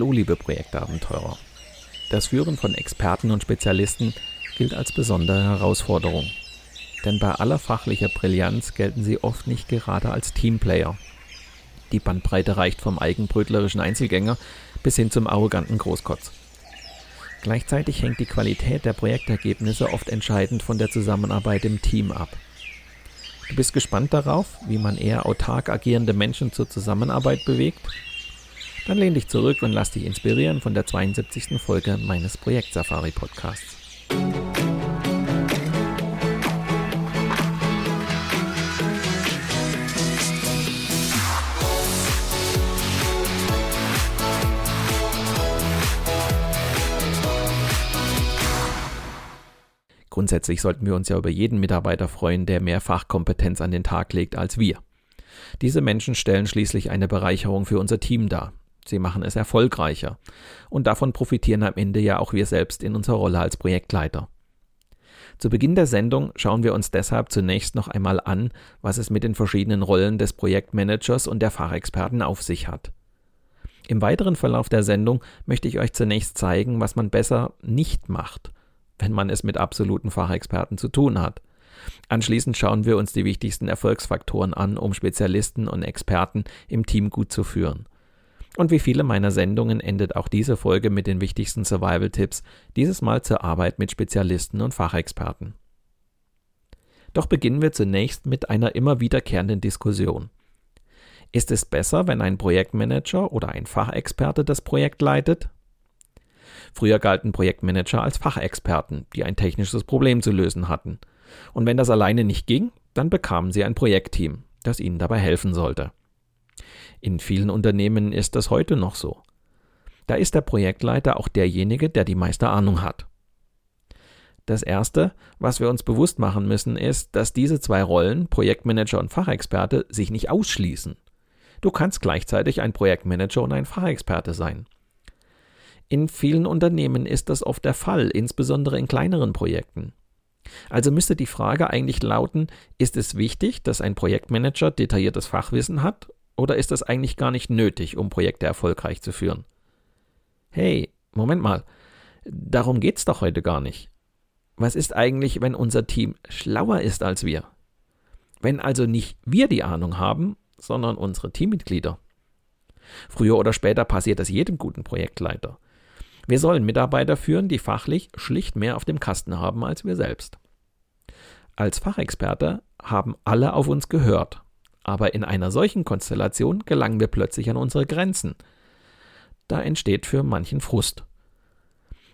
Hallo liebe Projektabenteurer. Das Führen von Experten und Spezialisten gilt als besondere Herausforderung. Denn bei aller fachlicher Brillanz gelten sie oft nicht gerade als Teamplayer. Die Bandbreite reicht vom eigenbrötlerischen Einzelgänger bis hin zum arroganten Großkotz. Gleichzeitig hängt die Qualität der Projektergebnisse oft entscheidend von der Zusammenarbeit im Team ab. Du bist gespannt darauf, wie man eher autark agierende Menschen zur Zusammenarbeit bewegt dann lehn dich zurück und lass dich inspirieren von der 72. Folge meines Projekt Safari Podcasts. Grundsätzlich sollten wir uns ja über jeden Mitarbeiter freuen, der mehr Fachkompetenz an den Tag legt als wir. Diese Menschen stellen schließlich eine Bereicherung für unser Team dar. Sie machen es erfolgreicher. Und davon profitieren am Ende ja auch wir selbst in unserer Rolle als Projektleiter. Zu Beginn der Sendung schauen wir uns deshalb zunächst noch einmal an, was es mit den verschiedenen Rollen des Projektmanagers und der Fachexperten auf sich hat. Im weiteren Verlauf der Sendung möchte ich euch zunächst zeigen, was man besser nicht macht, wenn man es mit absoluten Fachexperten zu tun hat. Anschließend schauen wir uns die wichtigsten Erfolgsfaktoren an, um Spezialisten und Experten im Team gut zu führen. Und wie viele meiner Sendungen endet auch diese Folge mit den wichtigsten Survival-Tipps, dieses Mal zur Arbeit mit Spezialisten und Fachexperten. Doch beginnen wir zunächst mit einer immer wiederkehrenden Diskussion. Ist es besser, wenn ein Projektmanager oder ein Fachexperte das Projekt leitet? Früher galten Projektmanager als Fachexperten, die ein technisches Problem zu lösen hatten. Und wenn das alleine nicht ging, dann bekamen sie ein Projektteam, das ihnen dabei helfen sollte. In vielen Unternehmen ist das heute noch so. Da ist der Projektleiter auch derjenige, der die meiste Ahnung hat. Das Erste, was wir uns bewusst machen müssen, ist, dass diese zwei Rollen, Projektmanager und Fachexperte, sich nicht ausschließen. Du kannst gleichzeitig ein Projektmanager und ein Fachexperte sein. In vielen Unternehmen ist das oft der Fall, insbesondere in kleineren Projekten. Also müsste die Frage eigentlich lauten, ist es wichtig, dass ein Projektmanager detailliertes Fachwissen hat oder ist das eigentlich gar nicht nötig, um Projekte erfolgreich zu führen? Hey, Moment mal, darum geht's doch heute gar nicht. Was ist eigentlich, wenn unser Team schlauer ist als wir? Wenn also nicht wir die Ahnung haben, sondern unsere Teammitglieder. Früher oder später passiert das jedem guten Projektleiter. Wir sollen Mitarbeiter führen, die fachlich schlicht mehr auf dem Kasten haben als wir selbst. Als Fachexperte haben alle auf uns gehört aber in einer solchen Konstellation gelangen wir plötzlich an unsere Grenzen. Da entsteht für manchen Frust.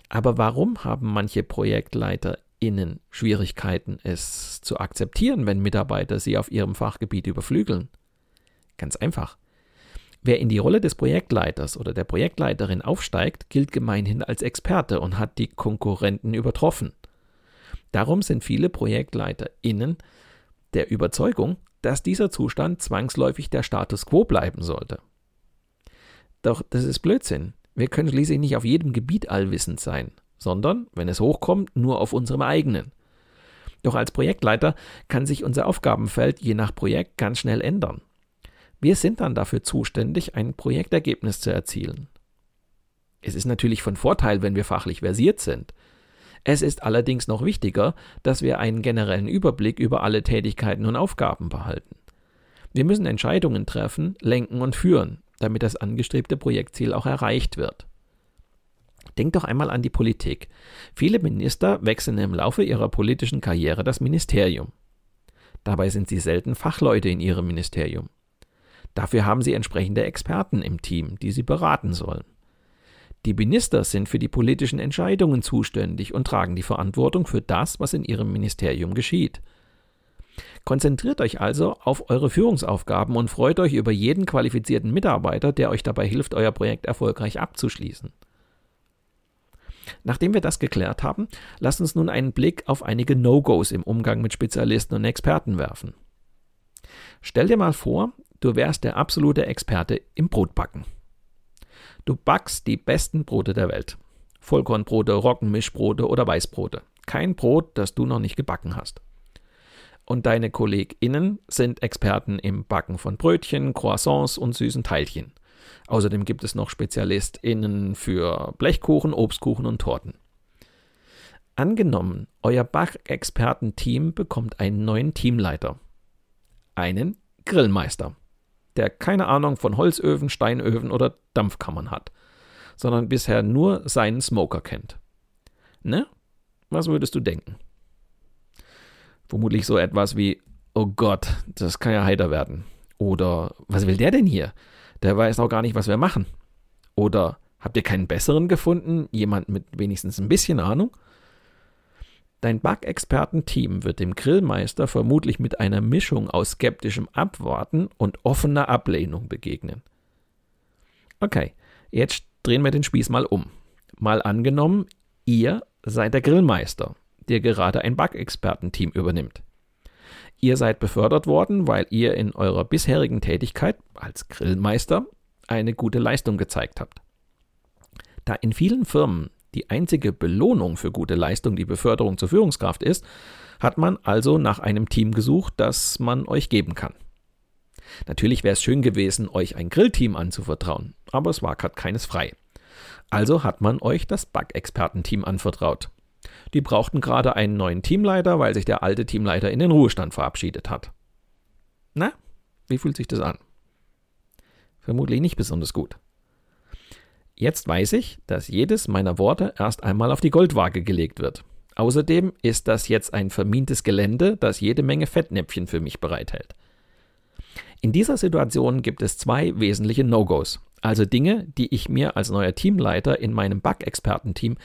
Aber warum haben manche ProjektleiterInnen Schwierigkeiten, es zu akzeptieren, wenn Mitarbeiter sie auf ihrem Fachgebiet überflügeln? Ganz einfach. Wer in die Rolle des Projektleiters oder der Projektleiterin aufsteigt, gilt gemeinhin als Experte und hat die Konkurrenten übertroffen. Darum sind viele ProjektleiterInnen der Überzeugung, dass dieser Zustand zwangsläufig der Status quo bleiben sollte. Doch das ist Blödsinn. Wir können schließlich nicht auf jedem Gebiet allwissend sein, sondern, wenn es hochkommt, nur auf unserem eigenen. Doch als Projektleiter kann sich unser Aufgabenfeld je nach Projekt ganz schnell ändern. Wir sind dann dafür zuständig, ein Projektergebnis zu erzielen. Es ist natürlich von Vorteil, wenn wir fachlich versiert sind. Es ist allerdings noch wichtiger, dass wir einen generellen Überblick über alle Tätigkeiten und Aufgaben behalten. Wir müssen Entscheidungen treffen, lenken und führen, damit das angestrebte Projektziel auch erreicht wird. Denk doch einmal an die Politik. Viele Minister wechseln im Laufe ihrer politischen Karriere das Ministerium. Dabei sind sie selten Fachleute in ihrem Ministerium. Dafür haben sie entsprechende Experten im Team, die sie beraten sollen. Die Minister sind für die politischen Entscheidungen zuständig und tragen die Verantwortung für das, was in ihrem Ministerium geschieht. Konzentriert euch also auf eure Führungsaufgaben und freut euch über jeden qualifizierten Mitarbeiter, der euch dabei hilft, euer Projekt erfolgreich abzuschließen. Nachdem wir das geklärt haben, lasst uns nun einen Blick auf einige No-Gos im Umgang mit Spezialisten und Experten werfen. Stell dir mal vor, du wärst der absolute Experte im Brotbacken. Du backst die besten Brote der Welt. Vollkornbrote, Roggenmischbrote oder Weißbrote. Kein Brot, das du noch nicht gebacken hast. Und deine KollegInnen sind Experten im Backen von Brötchen, Croissants und süßen Teilchen. Außerdem gibt es noch SpezialistInnen für Blechkuchen, Obstkuchen und Torten. Angenommen, euer Bach-Experten-Team bekommt einen neuen Teamleiter. Einen Grillmeister, der keine Ahnung von Holzöfen, Steinöfen oder Dampfkammern hat, sondern bisher nur seinen Smoker kennt. Ne? Was würdest du denken? Vermutlich so etwas wie, oh Gott, das kann ja heiter werden. Oder was will der denn hier? der weiß auch gar nicht, was wir machen. Oder habt ihr keinen besseren gefunden? Jemand mit wenigstens ein bisschen Ahnung? Dein Bug-Experten-Team wird dem Grillmeister vermutlich mit einer Mischung aus skeptischem Abwarten und offener Ablehnung begegnen. Okay, jetzt drehen wir den Spieß mal um. Mal angenommen, ihr seid der Grillmeister, der gerade ein Bug-Experten-Team übernimmt. Ihr seid befördert worden, weil ihr in eurer bisherigen Tätigkeit als Grillmeister eine gute Leistung gezeigt habt. Da in vielen Firmen die einzige Belohnung für gute Leistung die Beförderung zur Führungskraft ist, hat man also nach einem Team gesucht, das man euch geben kann. Natürlich wäre es schön gewesen, euch ein Grillteam anzuvertrauen, aber es war gerade keines frei. Also hat man euch das Bug-Experten-Team anvertraut. Die brauchten gerade einen neuen Teamleiter, weil sich der alte Teamleiter in den Ruhestand verabschiedet hat. Na, wie fühlt sich das an? Vermutlich nicht besonders gut. Jetzt weiß ich, dass jedes meiner Worte erst einmal auf die Goldwaage gelegt wird. Außerdem ist das jetzt ein vermintes Gelände, das jede Menge Fettnäpfchen für mich bereithält. In dieser Situation gibt es zwei wesentliche No-Gos, also Dinge, die ich mir als neuer Teamleiter in meinem Bug-Experten-Team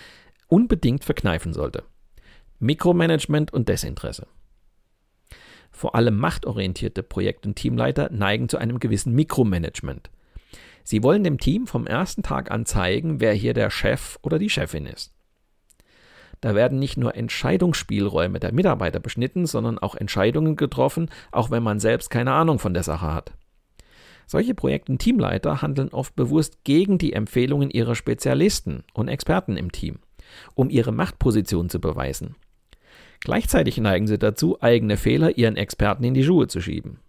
unbedingt verkneifen sollte. Mikromanagement und Desinteresse. Vor allem machtorientierte Projekt- und Teamleiter neigen zu einem gewissen Mikromanagement. Sie wollen dem Team vom ersten Tag an zeigen, wer hier der Chef oder die Chefin ist. Da werden nicht nur Entscheidungsspielräume der Mitarbeiter beschnitten, sondern auch Entscheidungen getroffen, auch wenn man selbst keine Ahnung von der Sache hat. Solche Projekt- und Teamleiter handeln oft bewusst gegen die Empfehlungen ihrer Spezialisten und Experten im Team um ihre Machtposition zu beweisen. Gleichzeitig neigen sie dazu, eigene Fehler ihren Experten in die Schuhe zu schieben.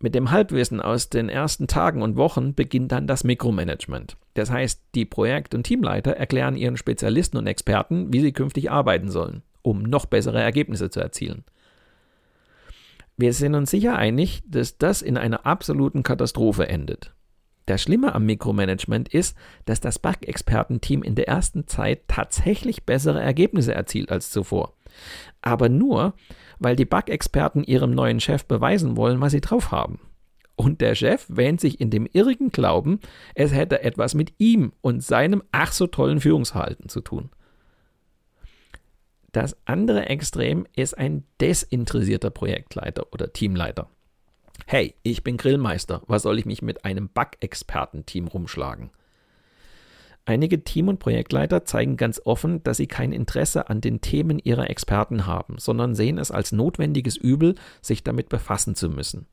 Mit dem Halbwissen aus den ersten Tagen und Wochen beginnt dann das Mikromanagement. Das heißt, die Projekt- und Teamleiter erklären ihren Spezialisten und Experten, wie sie künftig arbeiten sollen, um noch bessere Ergebnisse zu erzielen. Wir sind uns sicher einig, dass das in einer absoluten Katastrophe endet. Das Schlimme am Mikromanagement ist, dass das Bug-Experten-Team in der ersten Zeit tatsächlich bessere Ergebnisse erzielt als zuvor. Aber nur, weil die Bug-Experten ihrem neuen Chef beweisen wollen, was sie drauf haben. Und der Chef wähnt sich in dem irrigen Glauben, es hätte etwas mit ihm und seinem ach so tollen Führungsverhalten zu tun. Das andere Extrem ist ein desinteressierter Projektleiter oder Teamleiter. Hey, ich bin Grillmeister, was soll ich mich mit einem Bug-Experten-Team rumschlagen? Einige Team- und Projektleiter zeigen ganz offen, dass sie kein Interesse an den Themen ihrer Experten haben, sondern sehen es als notwendiges Übel, sich damit befassen zu müssen.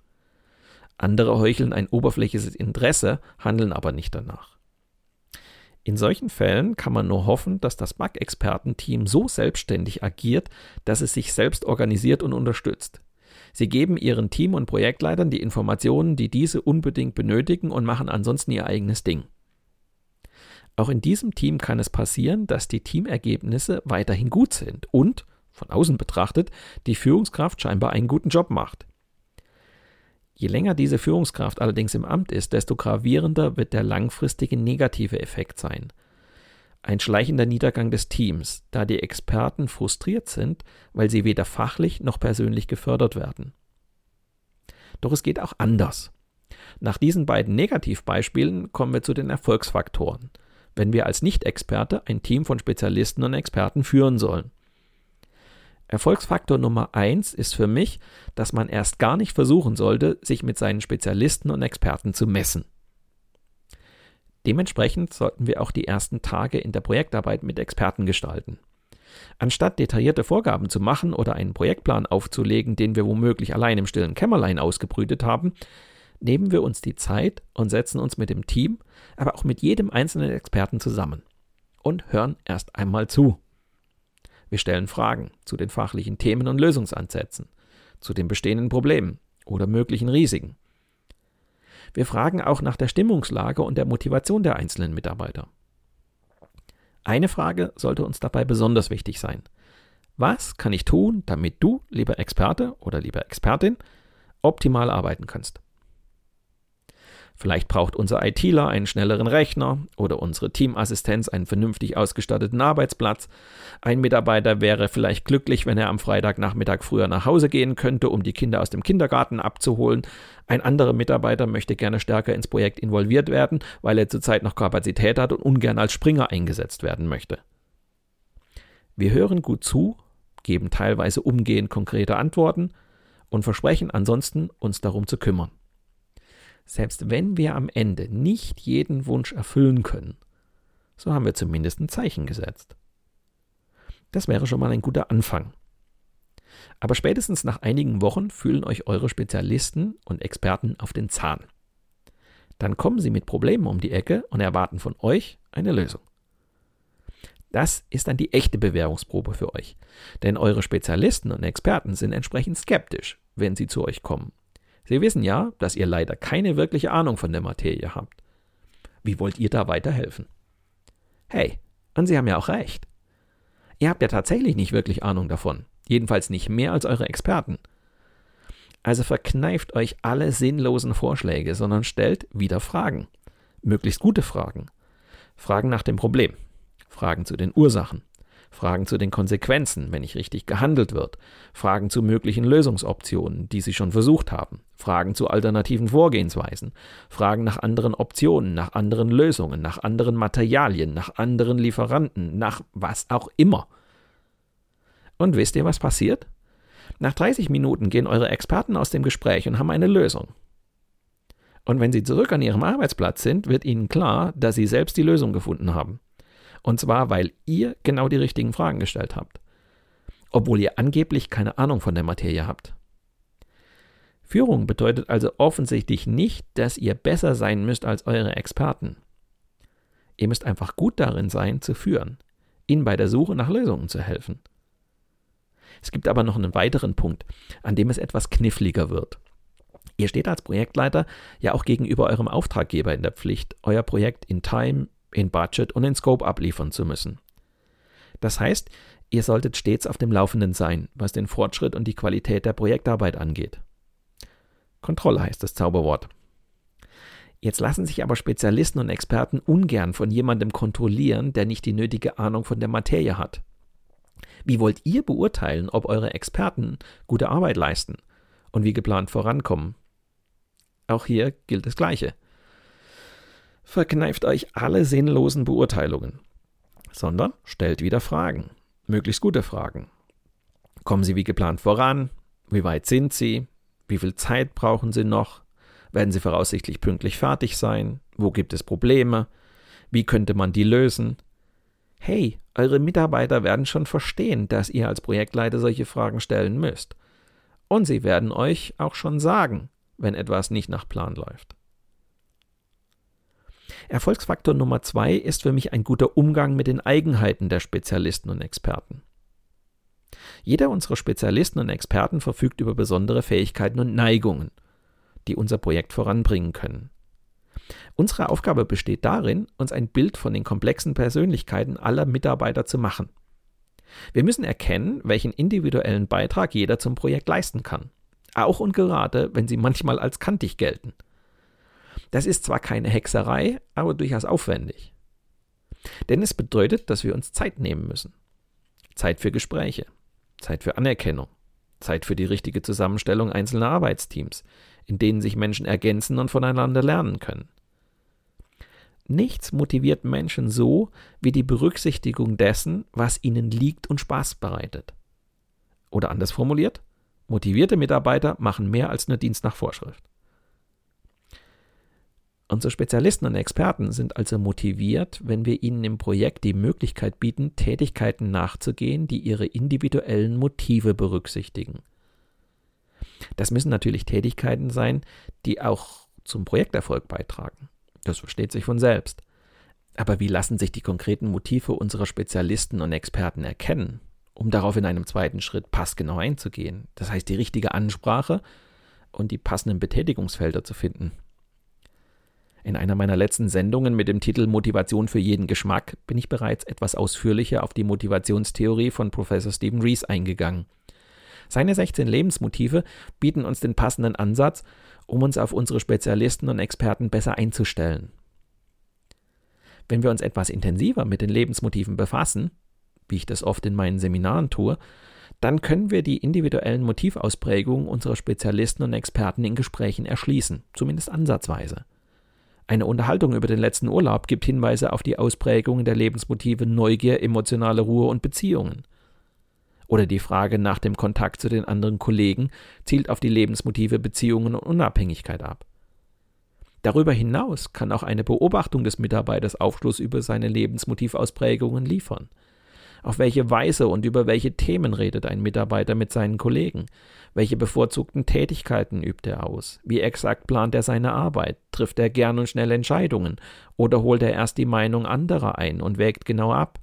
Andere heucheln ein oberflächliches Interesse, handeln aber nicht danach. In solchen Fällen kann man nur hoffen, dass das Bug-Experten-Team so selbstständig agiert, dass es sich selbst organisiert und unterstützt. Sie geben ihren Team- und Projektleitern die Informationen, die diese unbedingt benötigen und machen ansonsten ihr eigenes Ding. Auch in diesem Team kann es passieren, dass die Teamergebnisse weiterhin gut sind und, von außen betrachtet, die Führungskraft scheinbar einen guten Job macht. Je länger diese Führungskraft allerdings im Amt ist, desto gravierender wird der langfristige negative Effekt sein. Ein schleichender Niedergang des Teams, da die Experten frustriert sind, weil sie weder fachlich noch persönlich gefördert werden. Doch es geht auch anders. Nach diesen beiden Negativbeispielen kommen wir zu den Erfolgsfaktoren, wenn wir als Nicht-Experte ein Team von Spezialisten und Experten führen sollen. Erfolgsfaktor Nummer eins ist für mich, dass man erst gar nicht versuchen sollte, sich mit seinen Spezialisten und Experten zu messen. Dementsprechend sollten wir auch die ersten Tage in der Projektarbeit mit Experten gestalten. Anstatt detaillierte Vorgaben zu machen oder einen Projektplan aufzulegen, den wir womöglich allein im stillen Kämmerlein ausgebrütet haben, nehmen wir uns die Zeit und setzen uns mit dem Team, aber auch mit jedem einzelnen Experten zusammen und hören erst einmal zu. Wir stellen Fragen zu den fachlichen Themen und Lösungsansätzen, zu den bestehenden Problemen oder möglichen Risiken. Wir fragen auch nach der Stimmungslage und der Motivation der einzelnen Mitarbeiter. Eine Frage sollte uns dabei besonders wichtig sein. Was kann ich tun, damit du, lieber Experte oder lieber Expertin, optimal arbeiten kannst? Vielleicht braucht unser ITler einen schnelleren Rechner oder unsere Teamassistenz einen vernünftig ausgestatteten Arbeitsplatz. Ein Mitarbeiter wäre vielleicht glücklich, wenn er am Freitagnachmittag früher nach Hause gehen könnte, um die Kinder aus dem Kindergarten abzuholen. Ein anderer Mitarbeiter möchte gerne stärker ins Projekt involviert werden, weil er zurzeit noch Kapazität hat und ungern als Springer eingesetzt werden möchte. Wir hören gut zu, geben teilweise umgehend konkrete Antworten und versprechen ansonsten, uns darum zu kümmern. Selbst wenn wir am Ende nicht jeden Wunsch erfüllen können, so haben wir zumindest ein Zeichen gesetzt. Das wäre schon mal ein guter Anfang. Aber spätestens nach einigen Wochen fühlen euch eure Spezialisten und Experten auf den Zahn. Dann kommen sie mit Problemen um die Ecke und erwarten von euch eine Lösung. Das ist dann die echte Bewährungsprobe für euch, denn eure Spezialisten und Experten sind entsprechend skeptisch, wenn sie zu euch kommen Sie wissen ja, dass ihr leider keine wirkliche Ahnung von der Materie habt. Wie wollt ihr da weiterhelfen? Hey, und Sie haben ja auch recht. Ihr habt ja tatsächlich nicht wirklich Ahnung davon, jedenfalls nicht mehr als eure Experten. Also verkneift euch alle sinnlosen Vorschläge, sondern stellt wieder Fragen. Möglichst gute Fragen. Fragen nach dem Problem. Fragen zu den Ursachen. Fragen zu den Konsequenzen, wenn nicht richtig gehandelt wird, Fragen zu möglichen Lösungsoptionen, die Sie schon versucht haben, Fragen zu alternativen Vorgehensweisen, Fragen nach anderen Optionen, nach anderen Lösungen, nach anderen Materialien, nach anderen Lieferanten, nach was auch immer. Und wisst ihr, was passiert? Nach 30 Minuten gehen eure Experten aus dem Gespräch und haben eine Lösung. Und wenn sie zurück an ihrem Arbeitsplatz sind, wird ihnen klar, dass sie selbst die Lösung gefunden haben. Und zwar, weil ihr genau die richtigen Fragen gestellt habt. Obwohl ihr angeblich keine Ahnung von der Materie habt. Führung bedeutet also offensichtlich nicht, dass ihr besser sein müsst als eure Experten. Ihr müsst einfach gut darin sein, zu führen, ihnen bei der Suche nach Lösungen zu helfen. Es gibt aber noch einen weiteren Punkt, an dem es etwas kniffliger wird. Ihr steht als Projektleiter ja auch gegenüber eurem Auftraggeber in der Pflicht, euer Projekt in Time, in Budget und in Scope abliefern zu müssen. Das heißt, ihr solltet stets auf dem Laufenden sein, was den Fortschritt und die Qualität der Projektarbeit angeht. Kontrolle heißt das Zauberwort. Jetzt lassen sich aber Spezialisten und Experten ungern von jemandem kontrollieren, der nicht die nötige Ahnung von der Materie hat. Wie wollt ihr beurteilen, ob eure Experten gute Arbeit leisten und wie geplant vorankommen? Auch hier gilt das Gleiche. Verkneift euch alle sinnlosen Beurteilungen, sondern stellt wieder Fragen, möglichst gute Fragen. Kommen Sie wie geplant voran? Wie weit sind Sie? Wie viel Zeit brauchen Sie noch? Werden Sie voraussichtlich pünktlich fertig sein? Wo gibt es Probleme? Wie könnte man die lösen? Hey, eure Mitarbeiter werden schon verstehen, dass ihr als Projektleiter solche Fragen stellen müsst. Und sie werden euch auch schon sagen, wenn etwas nicht nach Plan läuft. Erfolgsfaktor Nummer zwei ist für mich ein guter Umgang mit den Eigenheiten der Spezialisten und Experten. Jeder unserer Spezialisten und Experten verfügt über besondere Fähigkeiten und Neigungen, die unser Projekt voranbringen können. Unsere Aufgabe besteht darin, uns ein Bild von den komplexen Persönlichkeiten aller Mitarbeiter zu machen. Wir müssen erkennen, welchen individuellen Beitrag jeder zum Projekt leisten kann. Auch und gerade, wenn sie manchmal als kantig gelten. Das ist zwar keine Hexerei, aber durchaus aufwendig. Denn es bedeutet, dass wir uns Zeit nehmen müssen. Zeit für Gespräche, Zeit für Anerkennung, Zeit für die richtige Zusammenstellung einzelner Arbeitsteams, in denen sich Menschen ergänzen und voneinander lernen können. Nichts motiviert Menschen so wie die Berücksichtigung dessen, was ihnen liegt und Spaß bereitet. Oder anders formuliert, motivierte Mitarbeiter machen mehr als nur Dienst nach Vorschrift. Unsere Spezialisten und Experten sind also motiviert, wenn wir ihnen im Projekt die Möglichkeit bieten, Tätigkeiten nachzugehen, die ihre individuellen Motive berücksichtigen. Das müssen natürlich Tätigkeiten sein, die auch zum Projekterfolg beitragen. Das versteht sich von selbst. Aber wie lassen sich die konkreten Motive unserer Spezialisten und Experten erkennen, um darauf in einem zweiten Schritt passgenau einzugehen? Das heißt, die richtige Ansprache und die passenden Betätigungsfelder zu finden. In einer meiner letzten Sendungen mit dem Titel Motivation für jeden Geschmack bin ich bereits etwas ausführlicher auf die Motivationstheorie von Professor Stephen Rees eingegangen. Seine 16 Lebensmotive bieten uns den passenden Ansatz, um uns auf unsere Spezialisten und Experten besser einzustellen. Wenn wir uns etwas intensiver mit den Lebensmotiven befassen, wie ich das oft in meinen Seminaren tue, dann können wir die individuellen Motivausprägungen unserer Spezialisten und Experten in Gesprächen erschließen, zumindest ansatzweise. Eine Unterhaltung über den letzten Urlaub gibt Hinweise auf die Ausprägungen der Lebensmotive Neugier, emotionale Ruhe und Beziehungen. Oder die Frage nach dem Kontakt zu den anderen Kollegen zielt auf die Lebensmotive Beziehungen und Unabhängigkeit ab. Darüber hinaus kann auch eine Beobachtung des Mitarbeiters Aufschluss über seine Lebensmotivausprägungen liefern. Auf welche Weise und über welche Themen redet ein Mitarbeiter mit seinen Kollegen? Welche bevorzugten Tätigkeiten übt er aus? Wie exakt plant er seine Arbeit? Trifft er gern und schnell Entscheidungen? Oder holt er erst die Meinung anderer ein und wägt genau ab?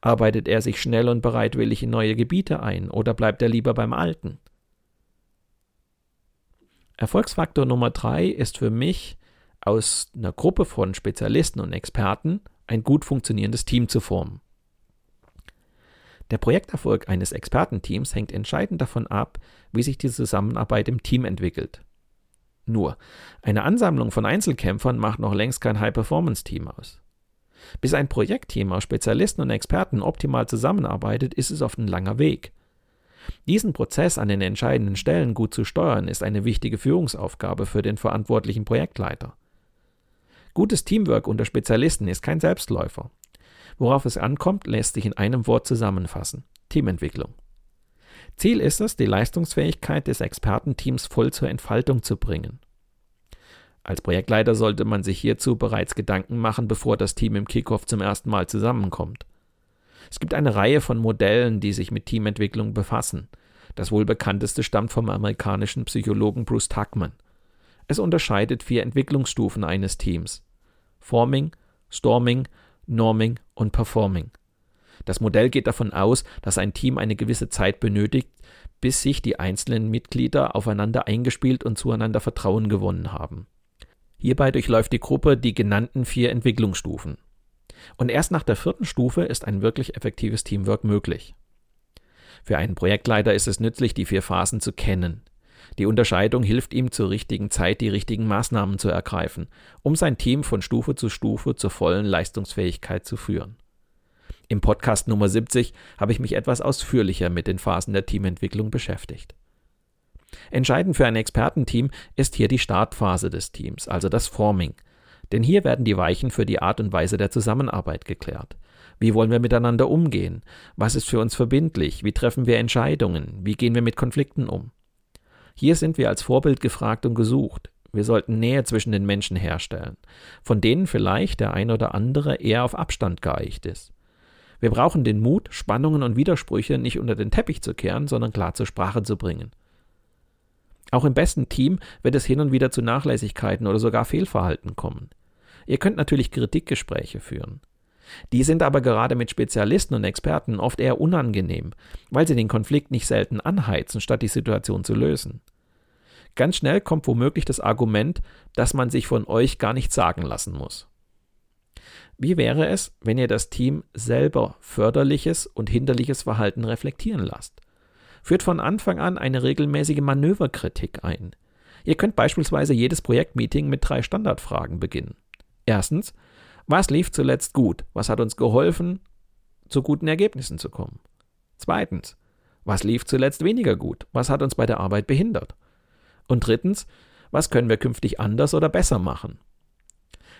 Arbeitet er sich schnell und bereitwillig in neue Gebiete ein oder bleibt er lieber beim Alten? Erfolgsfaktor Nummer drei ist für mich, aus einer Gruppe von Spezialisten und Experten ein gut funktionierendes Team zu formen. Der Projekterfolg eines Expertenteams hängt entscheidend davon ab, wie sich die Zusammenarbeit im Team entwickelt. Nur, eine Ansammlung von Einzelkämpfern macht noch längst kein High-Performance-Team aus. Bis ein Projektteam aus Spezialisten und Experten optimal zusammenarbeitet, ist es oft ein langer Weg. Diesen Prozess an den entscheidenden Stellen gut zu steuern, ist eine wichtige Führungsaufgabe für den verantwortlichen Projektleiter. Gutes Teamwork unter Spezialisten ist kein Selbstläufer. Worauf es ankommt, lässt sich in einem Wort zusammenfassen. Teamentwicklung. Ziel ist es, die Leistungsfähigkeit des Expertenteams voll zur Entfaltung zu bringen. Als Projektleiter sollte man sich hierzu bereits Gedanken machen, bevor das Team im Kickoff zum ersten Mal zusammenkommt. Es gibt eine Reihe von Modellen, die sich mit Teamentwicklung befassen. Das wohl bekannteste stammt vom amerikanischen Psychologen Bruce Tuckman. Es unterscheidet vier Entwicklungsstufen eines Teams: Forming, Storming, Norming und Performing. Das Modell geht davon aus, dass ein Team eine gewisse Zeit benötigt, bis sich die einzelnen Mitglieder aufeinander eingespielt und zueinander Vertrauen gewonnen haben. Hierbei durchläuft die Gruppe die genannten vier Entwicklungsstufen. Und erst nach der vierten Stufe ist ein wirklich effektives Teamwork möglich. Für einen Projektleiter ist es nützlich, die vier Phasen zu kennen. Die Unterscheidung hilft ihm zur richtigen Zeit die richtigen Maßnahmen zu ergreifen, um sein Team von Stufe zu Stufe zur vollen Leistungsfähigkeit zu führen. Im Podcast Nummer 70 habe ich mich etwas ausführlicher mit den Phasen der Teamentwicklung beschäftigt. Entscheidend für ein Expertenteam ist hier die Startphase des Teams, also das Forming. Denn hier werden die Weichen für die Art und Weise der Zusammenarbeit geklärt. Wie wollen wir miteinander umgehen? Was ist für uns verbindlich? Wie treffen wir Entscheidungen? Wie gehen wir mit Konflikten um? Hier sind wir als Vorbild gefragt und gesucht. Wir sollten Nähe zwischen den Menschen herstellen, von denen vielleicht der ein oder andere eher auf Abstand geeicht ist. Wir brauchen den Mut, Spannungen und Widersprüche nicht unter den Teppich zu kehren, sondern klar zur Sprache zu bringen. Auch im besten Team wird es hin und wieder zu Nachlässigkeiten oder sogar Fehlverhalten kommen. Ihr könnt natürlich Kritikgespräche führen. Die sind aber gerade mit Spezialisten und Experten oft eher unangenehm, weil sie den Konflikt nicht selten anheizen, statt die Situation zu lösen. Ganz schnell kommt womöglich das Argument, dass man sich von euch gar nichts sagen lassen muss. Wie wäre es, wenn ihr das Team selber förderliches und hinderliches Verhalten reflektieren lasst? Führt von Anfang an eine regelmäßige Manöverkritik ein. Ihr könnt beispielsweise jedes Projektmeeting mit drei Standardfragen beginnen. Erstens, was lief zuletzt gut? Was hat uns geholfen, zu guten Ergebnissen zu kommen? Zweitens, was lief zuletzt weniger gut? Was hat uns bei der Arbeit behindert? Und drittens, was können wir künftig anders oder besser machen?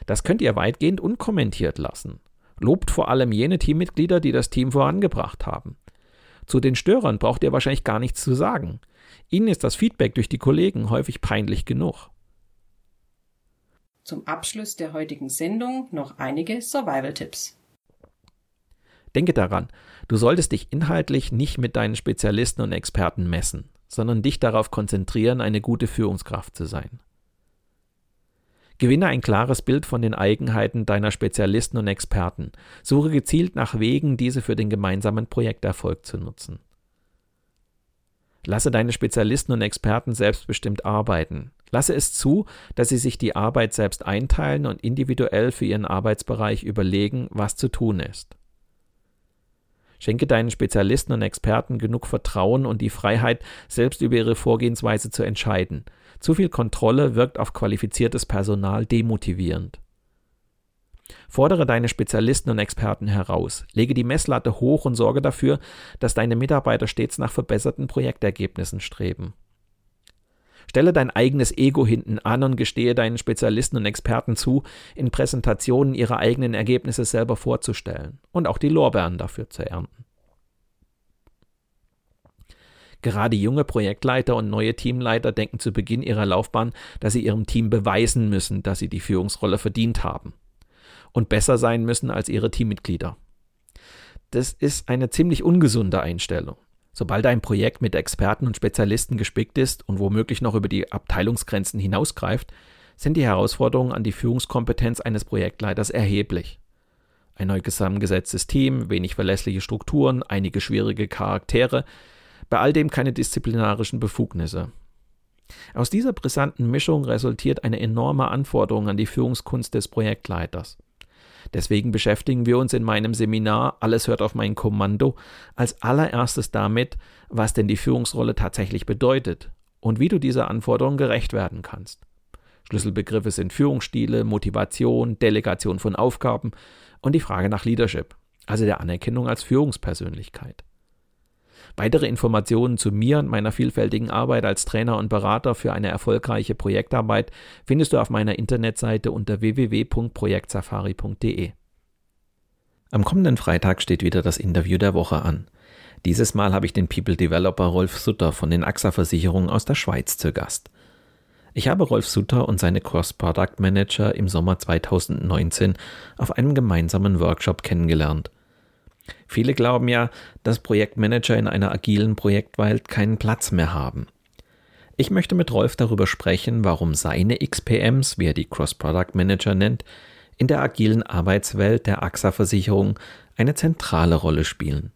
Das könnt ihr weitgehend unkommentiert lassen. Lobt vor allem jene Teammitglieder, die das Team vorangebracht haben. Zu den Störern braucht ihr wahrscheinlich gar nichts zu sagen. Ihnen ist das Feedback durch die Kollegen häufig peinlich genug. Zum Abschluss der heutigen Sendung noch einige Survival-Tipps. Denke daran, du solltest dich inhaltlich nicht mit deinen Spezialisten und Experten messen, sondern dich darauf konzentrieren, eine gute Führungskraft zu sein. Gewinne ein klares Bild von den Eigenheiten deiner Spezialisten und Experten. Suche gezielt nach Wegen, diese für den gemeinsamen Projekterfolg zu nutzen. Lasse deine Spezialisten und Experten selbstbestimmt arbeiten. Lasse es zu, dass sie sich die Arbeit selbst einteilen und individuell für ihren Arbeitsbereich überlegen, was zu tun ist. Schenke deinen Spezialisten und Experten genug Vertrauen und die Freiheit, selbst über ihre Vorgehensweise zu entscheiden. Zu viel Kontrolle wirkt auf qualifiziertes Personal demotivierend. Fordere deine Spezialisten und Experten heraus, lege die Messlatte hoch und sorge dafür, dass deine Mitarbeiter stets nach verbesserten Projektergebnissen streben. Stelle dein eigenes Ego hinten an und gestehe deinen Spezialisten und Experten zu, in Präsentationen ihre eigenen Ergebnisse selber vorzustellen und auch die Lorbeeren dafür zu ernten. Gerade junge Projektleiter und neue Teamleiter denken zu Beginn ihrer Laufbahn, dass sie ihrem Team beweisen müssen, dass sie die Führungsrolle verdient haben und besser sein müssen als ihre Teammitglieder. Das ist eine ziemlich ungesunde Einstellung. Sobald ein Projekt mit Experten und Spezialisten gespickt ist und womöglich noch über die Abteilungsgrenzen hinausgreift, sind die Herausforderungen an die Führungskompetenz eines Projektleiters erheblich. Ein neu zusammengesetztes Team, wenig verlässliche Strukturen, einige schwierige Charaktere, bei all dem keine disziplinarischen Befugnisse. Aus dieser brisanten Mischung resultiert eine enorme Anforderung an die Führungskunst des Projektleiters. Deswegen beschäftigen wir uns in meinem Seminar Alles hört auf mein Kommando als allererstes damit, was denn die Führungsrolle tatsächlich bedeutet und wie du dieser Anforderung gerecht werden kannst. Schlüsselbegriffe sind Führungsstile, Motivation, Delegation von Aufgaben und die Frage nach Leadership, also der Anerkennung als Führungspersönlichkeit. Weitere Informationen zu mir und meiner vielfältigen Arbeit als Trainer und Berater für eine erfolgreiche Projektarbeit findest du auf meiner Internetseite unter www.projektsafari.de. Am kommenden Freitag steht wieder das Interview der Woche an. Dieses Mal habe ich den People Developer Rolf Sutter von den AXA Versicherungen aus der Schweiz zu Gast. Ich habe Rolf Sutter und seine Cross-Product Manager im Sommer 2019 auf einem gemeinsamen Workshop kennengelernt Viele glauben ja, dass Projektmanager in einer agilen Projektwelt keinen Platz mehr haben. Ich möchte mit Rolf darüber sprechen, warum seine XPMs, wie er die Cross-Product Manager nennt, in der agilen Arbeitswelt der AXA-Versicherung eine zentrale Rolle spielen.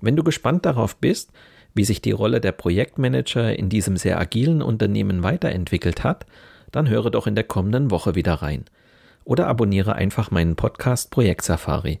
Wenn du gespannt darauf bist, wie sich die Rolle der Projektmanager in diesem sehr agilen Unternehmen weiterentwickelt hat, dann höre doch in der kommenden Woche wieder rein. Oder abonniere einfach meinen Podcast Projekt Safari